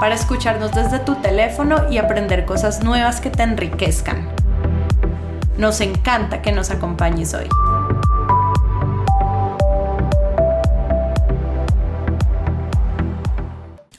para escucharnos desde tu teléfono y aprender cosas nuevas que te enriquezcan. Nos encanta que nos acompañes hoy.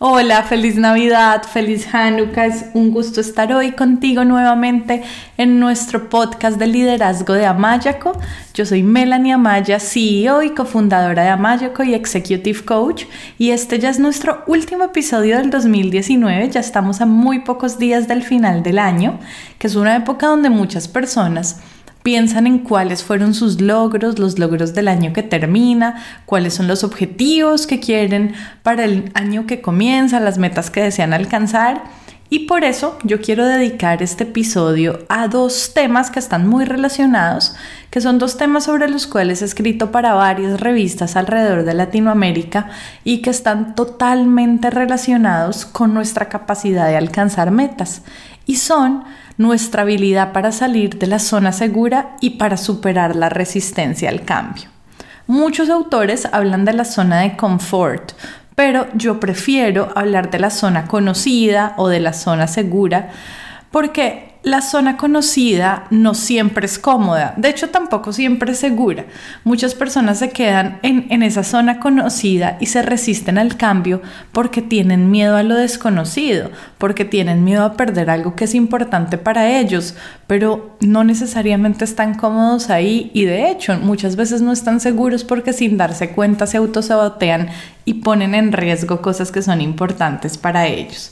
Hola, feliz Navidad, feliz Hanukkah. Es un gusto estar hoy contigo nuevamente en nuestro podcast de liderazgo de Amayaco. Yo soy Melanie Amaya, CEO y cofundadora de Amayaco y Executive Coach. Y este ya es nuestro último episodio del 2019. Ya estamos a muy pocos días del final del año, que es una época donde muchas personas piensan en cuáles fueron sus logros, los logros del año que termina, cuáles son los objetivos que quieren para el año que comienza, las metas que desean alcanzar. Y por eso yo quiero dedicar este episodio a dos temas que están muy relacionados, que son dos temas sobre los cuales he escrito para varias revistas alrededor de Latinoamérica y que están totalmente relacionados con nuestra capacidad de alcanzar metas. Y son nuestra habilidad para salir de la zona segura y para superar la resistencia al cambio. Muchos autores hablan de la zona de confort, pero yo prefiero hablar de la zona conocida o de la zona segura porque la zona conocida no siempre es cómoda, de hecho tampoco siempre es segura. Muchas personas se quedan en, esa zona conocida y se resisten al cambio porque tienen miedo a lo desconocido, porque tienen miedo a perder algo que es importante para ellos, pero no necesariamente están cómodos ahí y de hecho muchas veces no están seguros porque sin darse cuenta se autosabotean y ponen en riesgo cosas que son importantes para ellos.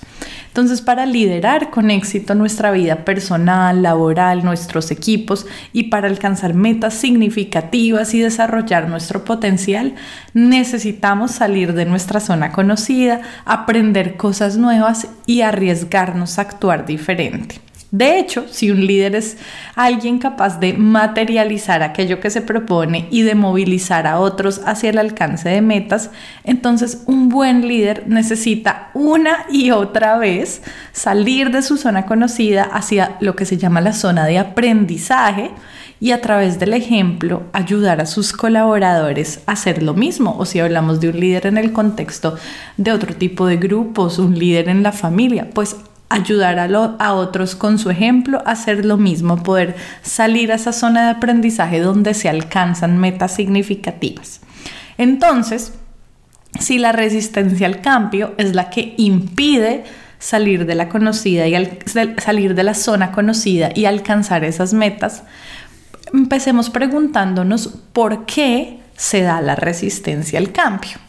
Entonces, para liderar con éxito nuestra vida personal, laboral, nuestros equipos y para alcanzar metas significativas y desarrollar nuestro potencial, necesitamos salir de nuestra zona conocida, aprender cosas nuevas y arriesgarnos a actuar diferente. De hecho, si un líder es alguien capaz de materializar aquello que se propone y de movilizar a otros hacia el alcance de metas, entonces un buen líder necesita una y otra vez salir de su zona conocida hacia lo que se llama la zona de aprendizaje y a través del ejemplo ayudar a sus colaboradores a hacer lo mismo. O si hablamos de un líder en el contexto de otro tipo de grupos, un líder en la familia, pues ayudar a, otros con su ejemplo a hacer lo mismo, poder salir a esa zona de aprendizaje donde se alcanzan metas significativas. Entonces, si la resistencia al cambio es la que impide salir de la conocida y salir de la zona conocida y alcanzar esas metas, empecemos preguntándonos por qué se da la resistencia al cambio.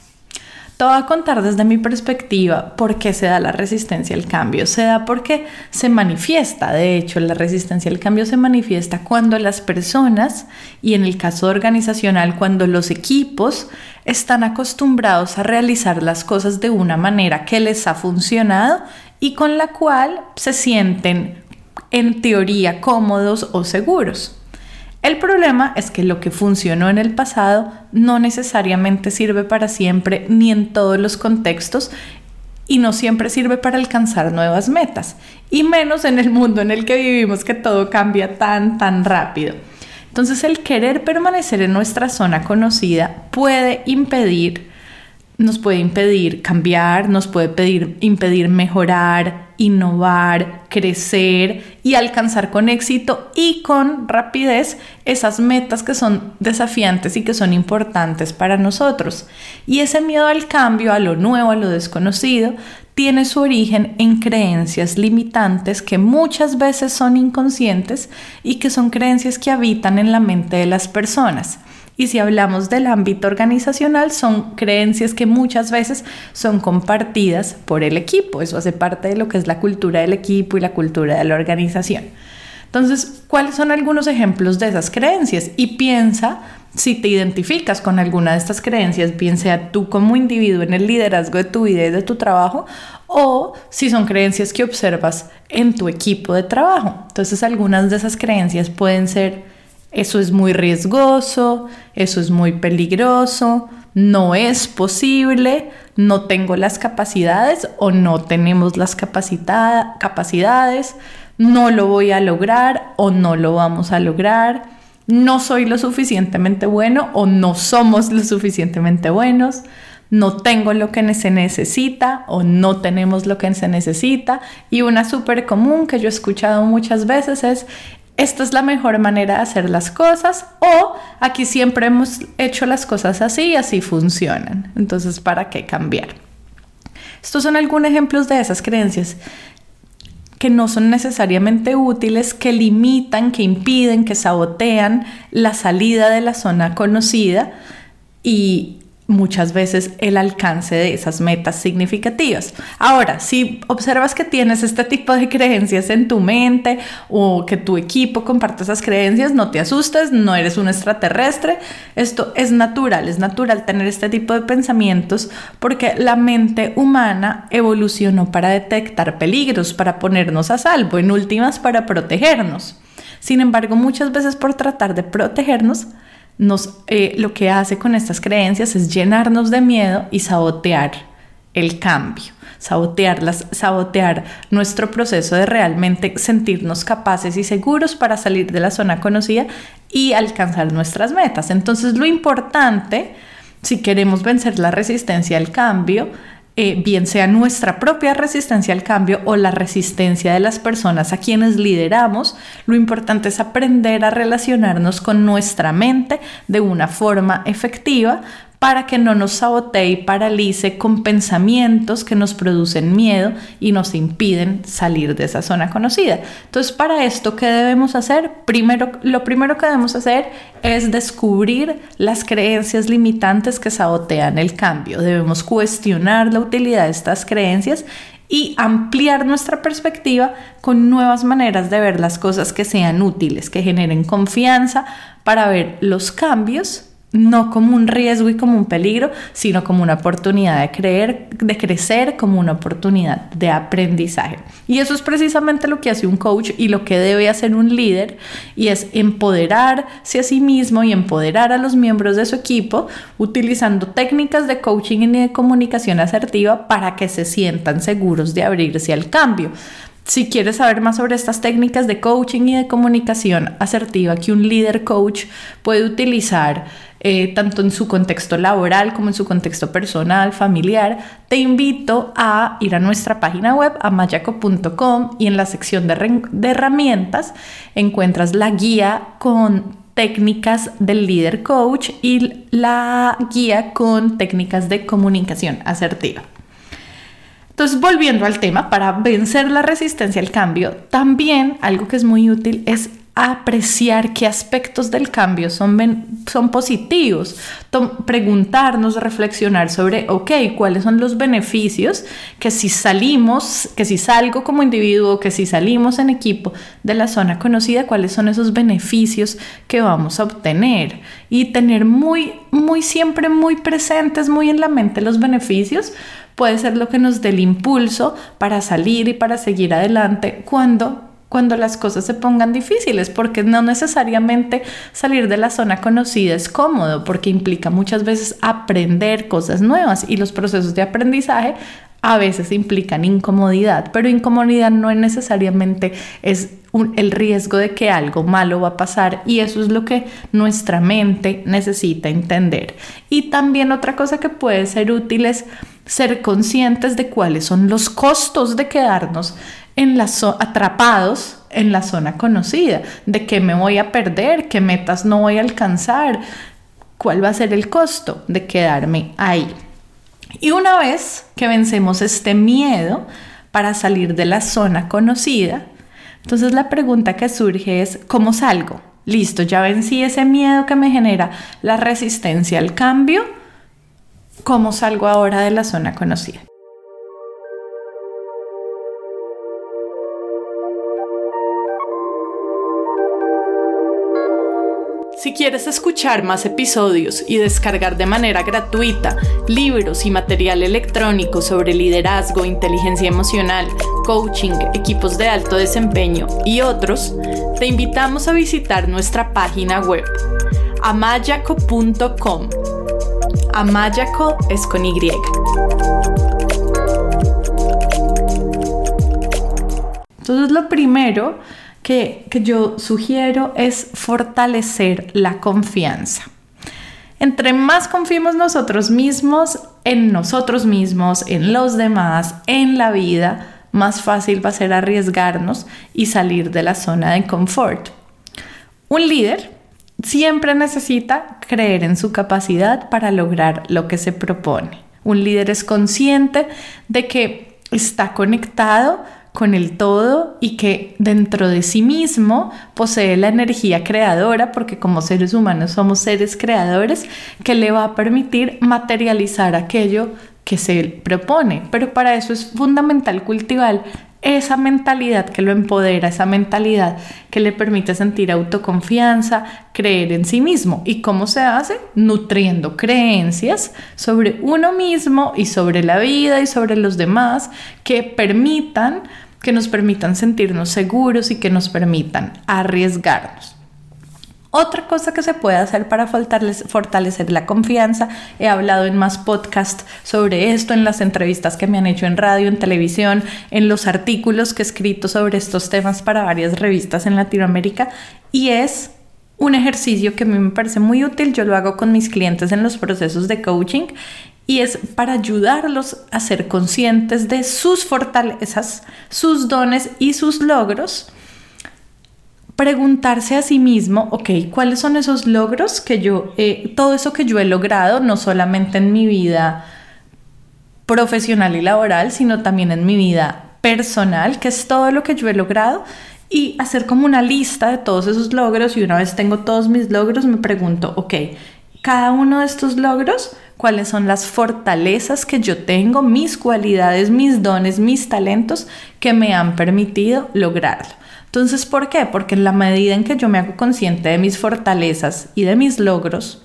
Te voy a contar desde mi perspectiva por qué se da la resistencia al cambio. Se da porque se manifiesta, de hecho, la resistencia al cambio se manifiesta cuando las personas, y en el caso organizacional, cuando los equipos están acostumbrados a realizar las cosas de una manera que les ha funcionado y con la cual se sienten en teoría cómodos o seguros. El problema es que lo que funcionó en el pasado no necesariamente sirve para siempre ni en todos los contextos y no siempre sirve para alcanzar nuevas metas, y menos en el mundo en el que vivimos que todo cambia tan, tan rápido. Entonces el querer permanecer en nuestra zona conocida puede impedir, nos puede impedir cambiar, nos puede pedir, impedir mejorar, innovar, crecer y alcanzar con éxito y con rapidez esas metas que son desafiantes y que son importantes para nosotros. Y ese miedo al cambio, a lo nuevo, a lo desconocido, tiene su origen en creencias limitantes que muchas veces son inconscientes y que son creencias que habitan en la mente de las personas. Y si hablamos del ámbito organizacional, son creencias que muchas veces son compartidas por el equipo. Eso hace parte de lo que es la cultura del equipo y la cultura de la organización. Entonces, ¿cuáles son algunos ejemplos de esas creencias? Y piensa si te identificas con alguna de estas creencias, bien sea tú como individuo en el liderazgo de tu vida y de tu trabajo, o si son creencias que observas en tu equipo de trabajo. Entonces, algunas de esas creencias pueden ser, eso es muy riesgoso, eso es muy peligroso, no es posible, no tengo las capacidades o no tenemos las capacidades, no lo voy a lograr o no lo vamos a lograr, no soy lo suficientemente bueno o no somos lo suficientemente buenos, no tengo lo que se necesita o no tenemos lo que se necesita. Y una súper común que yo he escuchado muchas veces es, esta es la mejor manera de hacer las cosas o aquí siempre hemos hecho las cosas así y así funcionan. Entonces, ¿para qué cambiar? Estos son algunos ejemplos de esas creencias que no son necesariamente útiles, que limitan, que impiden, que sabotean la salida de la zona conocida y muchas veces el alcance de esas metas significativas. Ahora, si observas que tienes este tipo de creencias en tu mente o que tu equipo comparte esas creencias, no te asustes, no eres un extraterrestre. Esto es natural, es natural tener este tipo de pensamientos porque la mente humana evolucionó para detectar peligros, para ponernos a salvo, en últimas para protegernos. Sin embargo, muchas veces por tratar de protegernos, nos, eh, lo que hace con estas creencias es llenarnos de miedo y sabotear el cambio, sabotearlas, sabotear nuestro proceso de realmente sentirnos capaces y seguros para salir de la zona conocida y alcanzar nuestras metas. Entonces lo importante, si queremos vencer la resistencia al cambio, eh, bien sea nuestra propia resistencia al cambio o la resistencia de las personas a quienes lideramos, lo importante es aprender a relacionarnos con nuestra mente de una forma efectiva para que no nos sabotee y paralice con pensamientos que nos producen miedo y nos impiden salir de esa zona conocida. Entonces, para esto, ¿qué debemos hacer? Primero, lo primero que debemos hacer es descubrir las creencias limitantes que sabotean el cambio. Debemos cuestionar la utilidad de estas creencias y ampliar nuestra perspectiva con nuevas maneras de ver las cosas que sean útiles, que generen confianza para ver los cambios no como un riesgo y como un peligro, sino como una oportunidad de creer, de crecer, como una oportunidad de aprendizaje. Y eso es precisamente lo que hace un coach y lo que debe hacer un líder, y es empoderarse a sí mismo y empoderar a los miembros de su equipo utilizando técnicas de coaching y de comunicación asertiva para que se sientan seguros de abrirse al cambio. Si quieres saber más sobre estas técnicas de coaching y de comunicación asertiva que un líder coach puede utilizar, eh, tanto en su contexto laboral como en su contexto personal, familiar, te invito a ir a nuestra página web, amayaco.com, y en la sección de, de herramientas encuentras la guía con técnicas del líder coach y la guía con técnicas de comunicación asertiva. Entonces, volviendo al tema, para vencer la resistencia al cambio, también algo que es muy útil es apreciar qué aspectos del cambio son, son positivos, preguntarnos, reflexionar sobre, ok, cuáles son los beneficios que si salimos, que si salgo como individuo, que si salimos en equipo de la zona conocida, cuáles son esos beneficios que vamos a obtener y tener muy, muy siempre muy presentes, muy en la mente los beneficios puede ser lo que nos dé el impulso para salir y para seguir adelante cuando cuando las cosas se pongan difíciles, porque no necesariamente salir de la zona conocida es cómodo, porque implica muchas veces aprender cosas nuevas y los procesos de aprendizaje a veces implican incomodidad, pero incomodidad no necesariamente es el riesgo de que algo malo va a pasar y eso es lo que nuestra mente necesita entender. Y también otra cosa que puede ser útil es ser conscientes de cuáles son los costos de quedarnos en la atrapados en la zona conocida, de qué me voy a perder, qué metas no voy a alcanzar, cuál va a ser el costo de quedarme ahí. Y una vez que vencemos este miedo para salir de la zona conocida, entonces la pregunta que surge es, ¿cómo salgo? Listo, ya vencí ese miedo que me genera la resistencia al cambio. ¿Cómo salgo ahora de la zona conocida? Si quieres escuchar más episodios y descargar de manera gratuita libros y material electrónico sobre liderazgo, inteligencia emocional, coaching, equipos de alto desempeño y otros, te invitamos a visitar nuestra página web amayaco.com. Amayaco es con Y. Entonces lo primero que, yo sugiero es fortalecer la confianza. Entre más confiemos nosotros mismos, en nosotros mismos, en los demás, en la vida, más fácil va a ser arriesgarnos y salir de la zona de confort. Un líder siempre necesita creer en su capacidad para lograr lo que se propone. Un líder es consciente de que está conectado con el todo y que dentro de sí mismo posee la energía creadora, porque como seres humanos somos seres creadores, que le va a permitir materializar aquello que se propone. Pero para eso es fundamental cultivar esa mentalidad que lo empodera, esa mentalidad que le permite sentir autoconfianza, creer en sí mismo. ¿Y cómo se hace? Nutriendo creencias sobre uno mismo y sobre la vida y sobre los demás que permitan, que nos permitan sentirnos seguros y que nos permitan arriesgarnos. Otra cosa que se puede hacer para fortalecer la confianza, he hablado en más podcasts sobre esto, en las entrevistas que me han hecho en radio, en televisión, en los artículos que he escrito sobre estos temas para varias revistas en Latinoamérica, y es un ejercicio que a mí me parece muy útil, yo lo hago con mis clientes en los procesos de coaching y es para ayudarlos a ser conscientes de sus fortalezas, sus dones y sus logros preguntarse a sí mismo, ok, ¿cuáles son esos logros que yo, todo eso que yo he logrado, no solamente en mi vida profesional y laboral, sino también en mi vida personal, que es todo lo que yo he logrado, y hacer como una lista de todos esos logros y una vez tengo todos mis logros, me pregunto, ok, cada uno de estos logros, cuáles son las fortalezas que yo tengo, mis cualidades, mis dones, mis talentos que me han permitido lograrlo. Entonces, ¿por qué? Porque en la medida en que yo me hago consciente de mis fortalezas y de mis logros,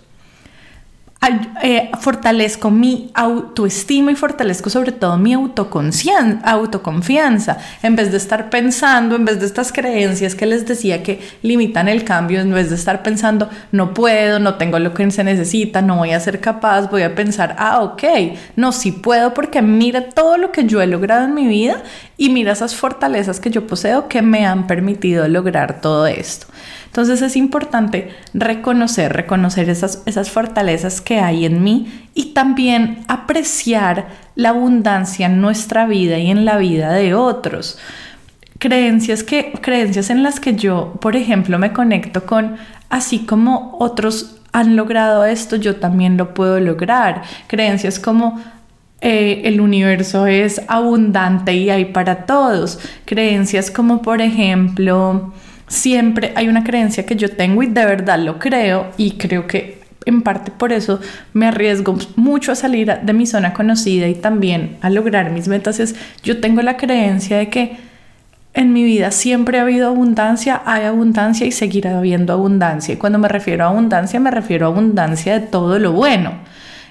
eh, fortalezco mi autoestima y fortalezco sobre todo mi autoconfianza, en vez de estar pensando, en vez de estas creencias que les decía que limitan el cambio, en vez de estar pensando, no puedo, no tengo lo que se necesita, no voy a ser capaz, voy a pensar, ah, ok, no, sí puedo porque mira todo lo que yo he logrado en mi vida y mira esas fortalezas que yo poseo que me han permitido lograr todo esto. Entonces es importante reconocer, reconocer esas, esas fortalezas que hay en mí y también apreciar la abundancia en nuestra vida y en la vida de otros. Creencias, que, creencias en las que yo, por ejemplo, me conecto con, así como otros han logrado esto, yo también lo puedo lograr. Creencias como eh, el universo es abundante y hay para todos. Creencias como, por ejemplo, siempre hay una creencia que yo tengo y de verdad lo creo y creo que en parte por eso me arriesgo mucho a salir de mi zona conocida y también a lograr mis metas es yo tengo la creencia de que en mi vida siempre ha habido abundancia, hay abundancia y seguirá habiendo abundancia. Y cuando me refiero a abundancia, me refiero a abundancia de todo lo bueno.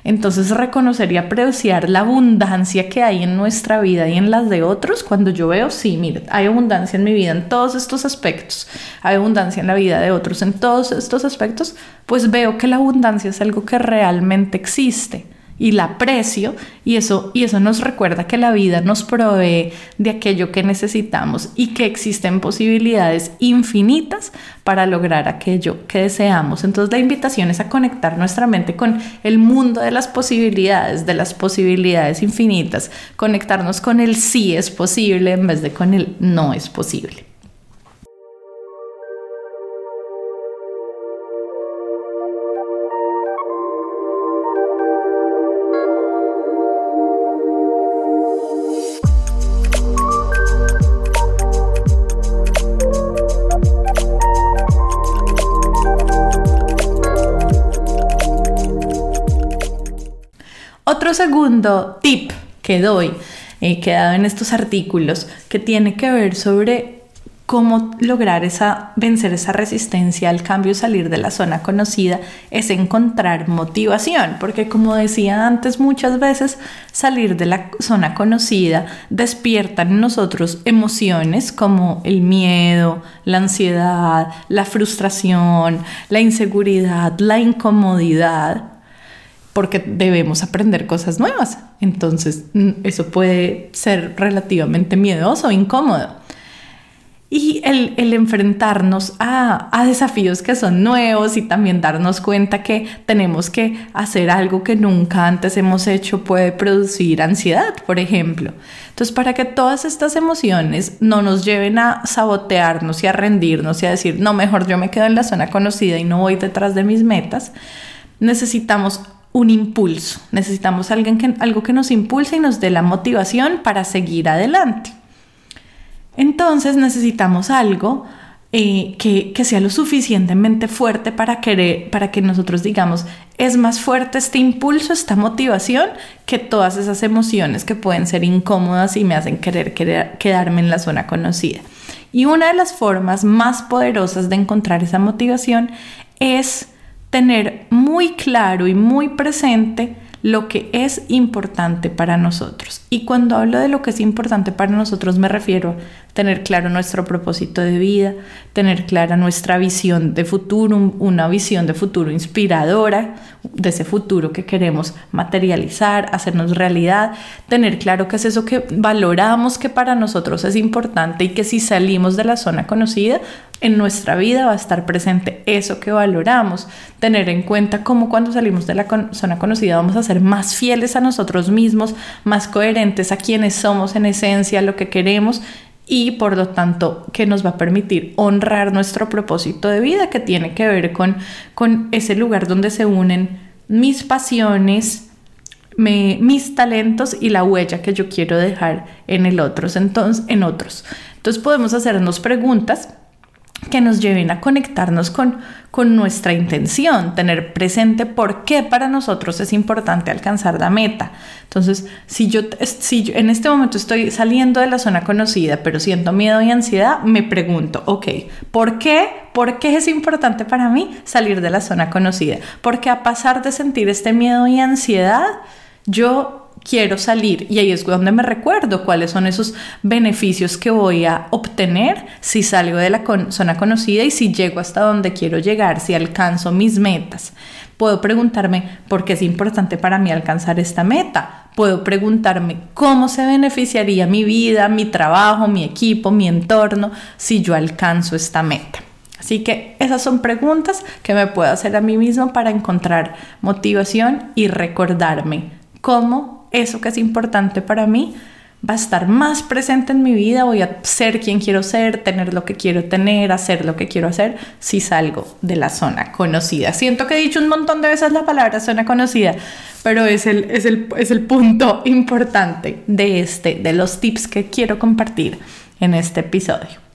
Entonces reconocer y apreciar la abundancia que hay en nuestra vida y en las de otros, cuando yo veo, sí, mire, hay abundancia en mi vida en todos estos aspectos, hay abundancia en la vida de otros en todos estos aspectos, pues veo que la abundancia es algo que realmente existe y la aprecio y eso, y eso nos recuerda que la vida nos provee de aquello que necesitamos y que existen posibilidades infinitas para lograr aquello que deseamos. Entonces la invitación es a conectar nuestra mente con el mundo de las posibilidades, de las posibilidades infinitas, conectarnos con el sí es posible en vez de con el no es posible. Segundo tip que doy, eh, que he dado en estos artículos, que tiene que ver sobre cómo lograr esa, vencer esa resistencia al cambio, salir de la zona conocida, es encontrar motivación, porque como decía antes, muchas veces salir de la zona conocida despierta en nosotros emociones como el miedo, la ansiedad, la frustración, la inseguridad, la incomodidad, porque debemos aprender cosas nuevas. Entonces, mm, eso puede ser relativamente miedoso incómodo. Y el, enfrentarnos a, a, desafíos que son nuevos y también darnos cuenta que tenemos que hacer algo que nunca antes hemos hecho puede producir ansiedad, por ejemplo. Entonces, para que todas estas emociones no nos lleven a sabotearnos y a rendirnos y a decir, no, mejor yo me quedo en la zona conocida y no voy detrás de mis metas, necesitamos un impulso, necesitamos alguien que, algo que nos impulse y nos dé la motivación para seguir adelante. Entonces necesitamos algo eh, que, sea lo suficientemente fuerte para, querer, para que nosotros digamos, es más fuerte este impulso, esta motivación, que todas esas emociones que pueden ser incómodas y me hacen querer, querer quedarme en la zona conocida. Y una de las formas más poderosas de encontrar esa motivación es tener muy claro y muy presente lo que es importante para nosotros. Y cuando hablo de lo que es importante para nosotros me refiero a tener claro nuestro propósito de vida, tener clara nuestra visión de futuro, una visión de futuro inspiradora, de ese futuro que queremos materializar, hacernos realidad, tener claro qué es eso que valoramos que para nosotros es importante y que si salimos de la zona conocida, en nuestra vida va a estar presente eso que valoramos, tener en cuenta cómo cuando salimos de la zona conocida vamos a ser más fieles a nosotros mismos, más coherentes a quienes somos en esencia, lo que queremos y por lo tanto que nos va a permitir honrar nuestro propósito de vida que tiene que ver con, con ese lugar donde se unen mis pasiones, mis talentos y la huella que yo quiero dejar en el otros, entonces, en otros. Entonces podemos hacernos preguntas que nos lleven a conectarnos con, con nuestra intención, tener presente por qué para nosotros es importante alcanzar la meta. Entonces, si yo, si yo en este momento estoy saliendo de la zona conocida, pero siento miedo y ansiedad, me pregunto, ok, ¿por qué? ¿Por qué es importante para mí salir de la zona conocida? Porque a pasar de sentir este miedo y ansiedad, yo quiero salir y ahí es donde me recuerdo cuáles son esos beneficios que voy a obtener si salgo de la zona conocida y si llego hasta donde quiero llegar, si alcanzo mis metas. Puedo preguntarme por qué es importante para mí alcanzar esta meta. Puedo preguntarme cómo se beneficiaría mi vida, mi trabajo, mi equipo, mi entorno si yo alcanzo esta meta. Así que esas son preguntas que me puedo hacer a mí mismo para encontrar motivación y recordarme cómo eso que es importante para mí va a estar más presente en mi vida, voy a ser quien quiero ser, tener lo que quiero tener, hacer lo que quiero hacer si salgo de la zona conocida. Siento que he dicho un montón de veces la palabra zona conocida, pero es el, es el, es el punto importante de, este, de los tips que quiero compartir en este episodio.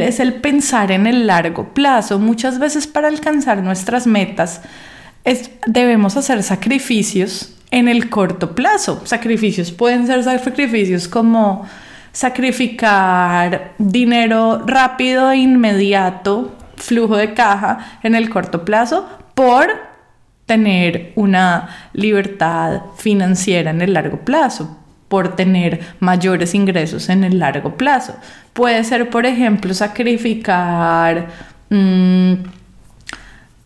Es el pensar en el largo plazo. Muchas veces para alcanzar nuestras metas debemos hacer sacrificios en el corto plazo. Sacrificios pueden ser sacrificios como sacrificar dinero rápido e inmediato, flujo de caja en el corto plazo por tener una libertad financiera en el largo plazo por tener mayores ingresos en el largo plazo. Puede ser, por ejemplo, sacrificar, mm,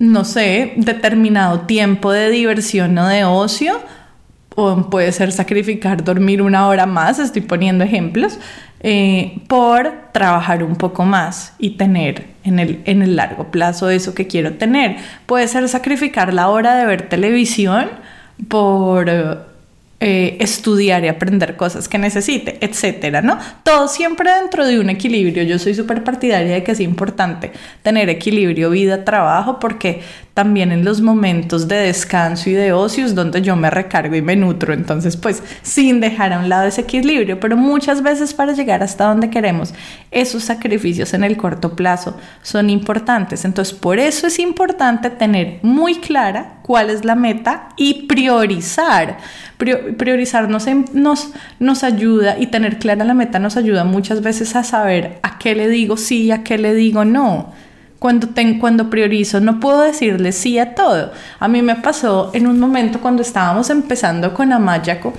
no sé, determinado tiempo de diversión o de ocio, o puede ser sacrificar dormir una hora más, estoy poniendo ejemplos, eh, por trabajar un poco más y tener en el, en el largo plazo eso que quiero tener. Puede ser sacrificar la hora de ver televisión por eh, estudiar y aprender cosas que necesite, etcétera, ¿no? Todo siempre dentro de un equilibrio. Yo soy súper partidaria de que es importante tener equilibrio vida-trabajo porque también en los momentos de descanso y de ocio es donde yo me recargo y me nutro. Entonces, pues sin dejar a un lado ese equilibrio, pero muchas veces para llegar hasta donde queremos, esos sacrificios en el corto plazo son importantes. Entonces, por eso es importante tener muy clara cuál es la meta y priorizar. priorizar nos, nos, nos ayuda y tener clara la meta nos ayuda muchas veces a saber a qué le digo sí y a qué le digo no cuando, cuando priorizo, no puedo decirle sí a todo. A mí me pasó en un momento cuando estábamos empezando con Amayaco,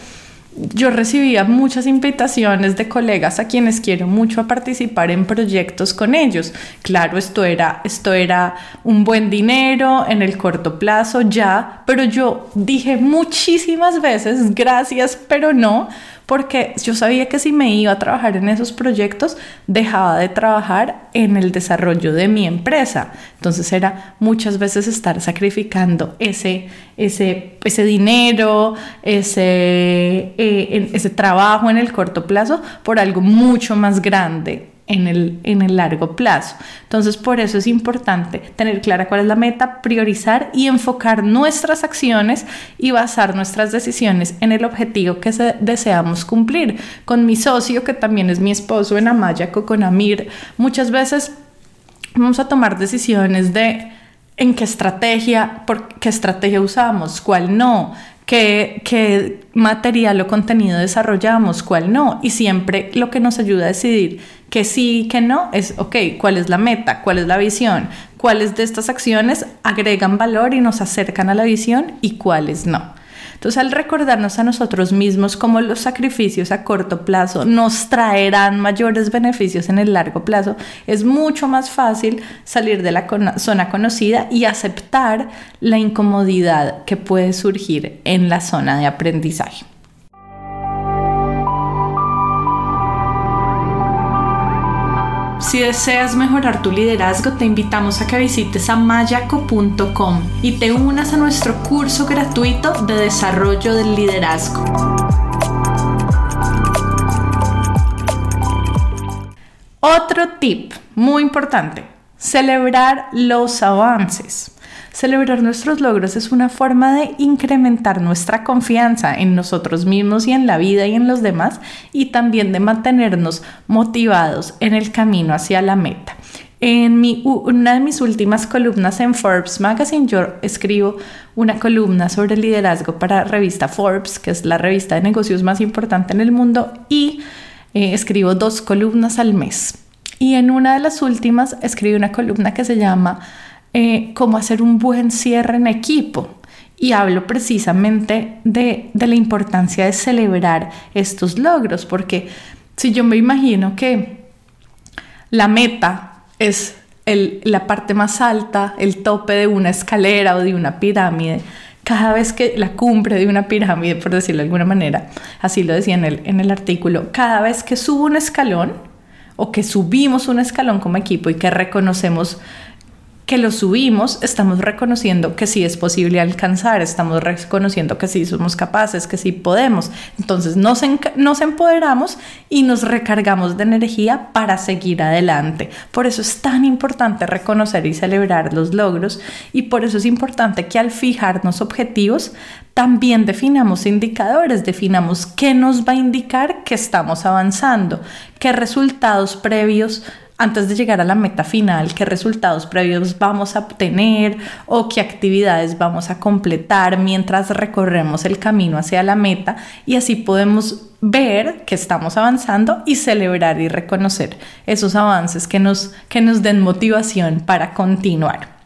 yo recibía muchas invitaciones de colegas a quienes quiero mucho a participar en proyectos con ellos. Claro, esto era, esto era un buen dinero en el corto plazo ya, pero yo dije muchísimas veces gracias, pero no, porque yo sabía que si me iba a trabajar en esos proyectos, dejaba de trabajar en el desarrollo de mi empresa. Entonces era muchas veces estar sacrificando ese, ese, ese dinero, ese, eh, ese trabajo en el corto plazo por algo mucho más grande en el, en el largo plazo. Entonces, por eso es importante tener clara cuál es la meta, priorizar y enfocar nuestras acciones y basar nuestras decisiones en el objetivo que deseamos cumplir. Con mi socio, que también es mi esposo en Amayaco, con Amir, muchas veces vamos a tomar decisiones de en qué estrategia, por qué estrategia usamos, cuál no, qué, qué material o contenido desarrollamos, cuál no. Y siempre lo que nos ayuda a decidir que sí, que no, es, ok, ¿cuál es la meta? ¿Cuál es la visión? ¿Cuáles de estas acciones agregan valor y nos acercan a la visión y cuáles no? Entonces, al recordarnos a nosotros mismos cómo los sacrificios a corto plazo nos traerán mayores beneficios en el largo plazo, es mucho más fácil salir de la zona conocida y aceptar la incomodidad que puede surgir en la zona de aprendizaje. Si deseas mejorar tu liderazgo, te invitamos a que visites amayaco.com y te unas a nuestro curso gratuito de desarrollo del liderazgo. Otro tip muy importante, celebrar los avances. Celebrar nuestros logros es una forma de incrementar nuestra confianza en nosotros mismos y en la vida y en los demás y también de mantenernos motivados en el camino hacia la meta. En mi, una de mis últimas columnas en Forbes Magazine, yo escribo una columna sobre liderazgo para revista Forbes, que es la revista de negocios más importante en el mundo, y eh, escribo dos columnas al mes. Y en una de las últimas escribí una columna que se llama eh, cómo hacer un buen cierre en equipo. Y hablo precisamente de, la importancia de celebrar estos logros, porque si yo me imagino que la meta es la parte más alta, el tope de una escalera o de una pirámide, cada vez que la cumbre de una pirámide, por decirlo de alguna manera, así lo decía en el, en el artículo, cada vez que subo un escalón o que subimos un escalón como equipo y que reconocemos que lo subimos, estamos reconociendo que sí es posible alcanzar, estamos reconociendo que sí somos capaces, que sí podemos. Entonces nos, nos empoderamos y nos recargamos de energía para seguir adelante. Por eso es tan importante reconocer y celebrar los logros y por eso es importante que al fijarnos objetivos también definamos indicadores, definamos qué nos va a indicar que estamos avanzando, qué resultados previos antes de llegar a la meta final, qué resultados previos vamos a obtener o qué actividades vamos a completar mientras recorremos el camino hacia la meta y así podemos ver que estamos avanzando y celebrar y reconocer esos avances que nos, que nos den motivación para continuar.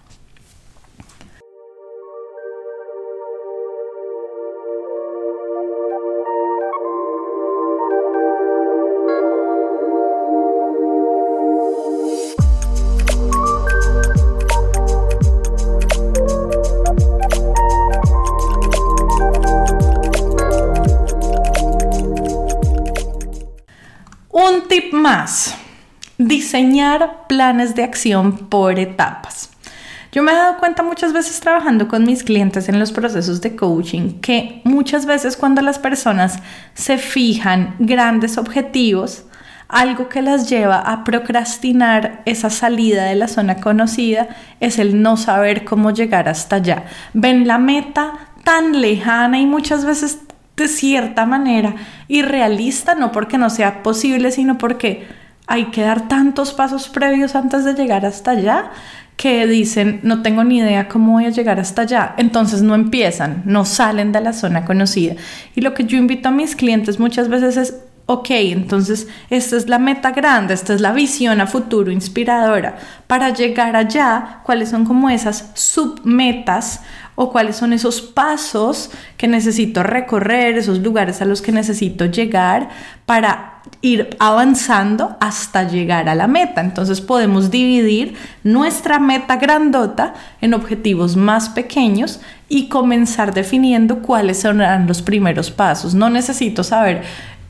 Planes de acción por etapas. Yo me he dado cuenta muchas veces trabajando con mis clientes en los procesos de coaching que muchas veces cuando las personas se fijan grandes objetivos, algo que las lleva a procrastinar esa salida de la zona conocida es el no saber cómo llegar hasta allá. Ven la meta tan lejana y muchas veces de cierta manera irrealista, no porque no sea posible, sino porque hay que dar tantos pasos previos antes de llegar hasta allá que dicen, no tengo ni idea cómo voy a llegar hasta allá. Entonces no empiezan, no salen de la zona conocida. Y lo que yo invito a mis clientes muchas veces es, ok, entonces esta es la meta grande, esta es la visión a futuro inspiradora. Para llegar allá, ¿cuáles son como esas submetas? o cuáles son esos pasos que necesito recorrer, esos lugares a los que necesito llegar para ir avanzando hasta llegar a la meta. Entonces podemos dividir nuestra meta grandota en objetivos más pequeños y comenzar definiendo cuáles serán los primeros pasos. No necesito saber,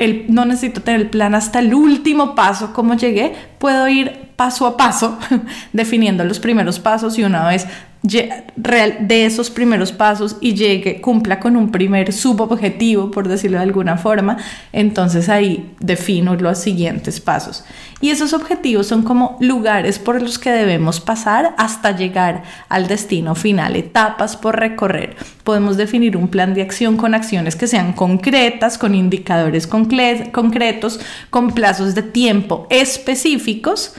el, no necesito tener el plan hasta el último paso, cómo llegué, puedo ir paso a paso definiendo los primeros pasos y una vez de esos primeros pasos y llegue, cumpla con un primer subobjetivo, por decirlo de alguna forma, entonces ahí defino los siguientes pasos. Y esos objetivos son como lugares por los que debemos pasar hasta llegar al destino final, etapas por recorrer. Podemos definir un plan de acción con acciones que sean concretas, con indicadores concretos, con plazos de tiempo específicos.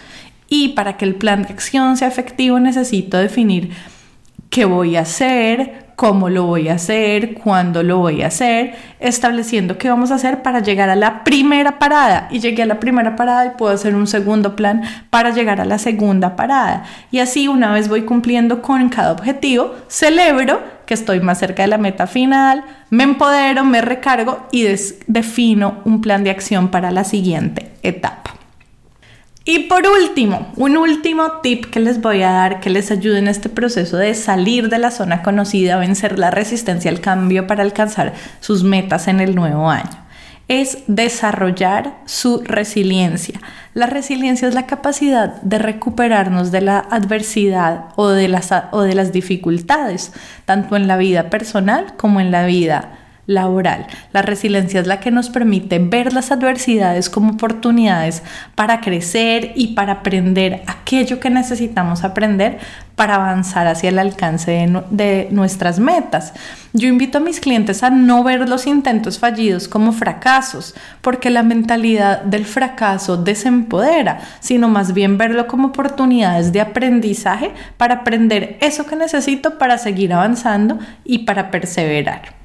Y para que el plan de acción sea efectivo necesito definir qué voy a hacer, cómo lo voy a hacer, cuándo lo voy a hacer, estableciendo qué vamos a hacer para llegar a la primera parada. Y llegué a la primera parada y puedo hacer un segundo plan para llegar a la segunda parada. Y así una vez voy cumpliendo con cada objetivo, celebro que estoy más cerca de la meta final, me empodero, me recargo y defino un plan de acción para la siguiente etapa. Y por último, un último tip que les voy a dar que les ayude en este proceso de salir de la zona conocida, vencer la resistencia al cambio para alcanzar sus metas en el nuevo año, es desarrollar su resiliencia. La resiliencia es la capacidad de recuperarnos de la adversidad o de las, o de las dificultades, tanto en la vida personal como en la vida laboral. La resiliencia es la que nos permite ver las adversidades como oportunidades para crecer y para aprender aquello que necesitamos aprender para avanzar hacia el alcance de, de, nuestras metas. Yo invito a mis clientes a no ver los intentos fallidos como fracasos, porque la mentalidad del fracaso desempodera, sino más bien verlo como oportunidades de aprendizaje para aprender eso que necesito para seguir avanzando y para perseverar.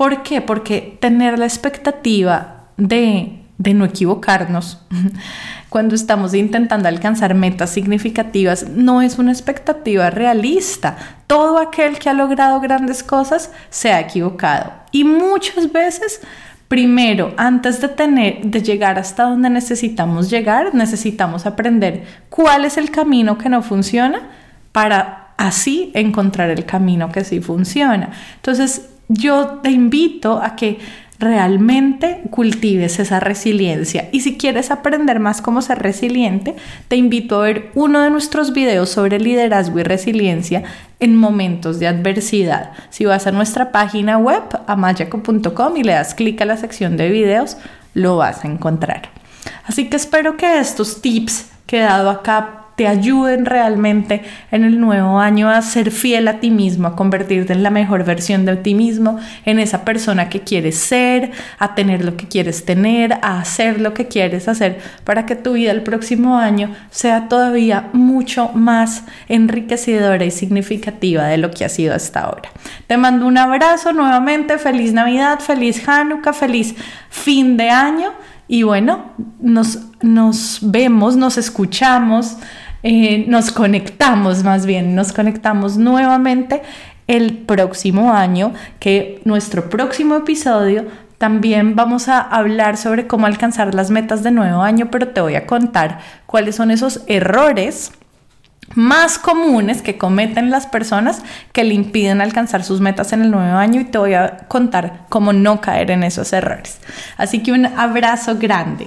¿Por qué? Porque tener la expectativa de, no equivocarnos cuando estamos intentando alcanzar metas significativas no es una expectativa realista. Todo aquel que ha logrado grandes cosas se ha equivocado. Y muchas veces Primero, antes de tener de llegar hasta donde necesitamos llegar, necesitamos aprender cuál es el camino que no funciona para así encontrar el camino que sí funciona. Entonces, yo te invito a que realmente cultives esa resiliencia. Y si quieres aprender más cómo ser resiliente, te invito a ver uno de nuestros videos sobre liderazgo y resiliencia en momentos de adversidad. Si vas a nuestra página web, amayaco.com, y le das clic a la sección de videos, lo vas a encontrar. Así que espero que estos tips que he dado acá te ayuden realmente en el nuevo año a ser fiel a ti mismo, a convertirte en la mejor versión de ti mismo, en esa persona que quieres ser, a tener lo que quieres tener, a hacer lo que quieres hacer para que tu vida el próximo año sea todavía mucho más enriquecedora y significativa de lo que ha sido hasta ahora. Te mando un abrazo nuevamente, feliz Navidad, feliz Hanukkah, feliz fin de año y bueno, nos, nos vemos, nos escuchamos eh, nos conectamos más bien, nos conectamos nuevamente el próximo año, que nuestro próximo episodio también vamos a hablar sobre cómo alcanzar las metas de nuevo año, pero te voy a contar cuáles son esos errores más comunes que cometen las personas que le impiden alcanzar sus metas en el nuevo año y te voy a contar cómo no caer en esos errores. Así que un abrazo grande.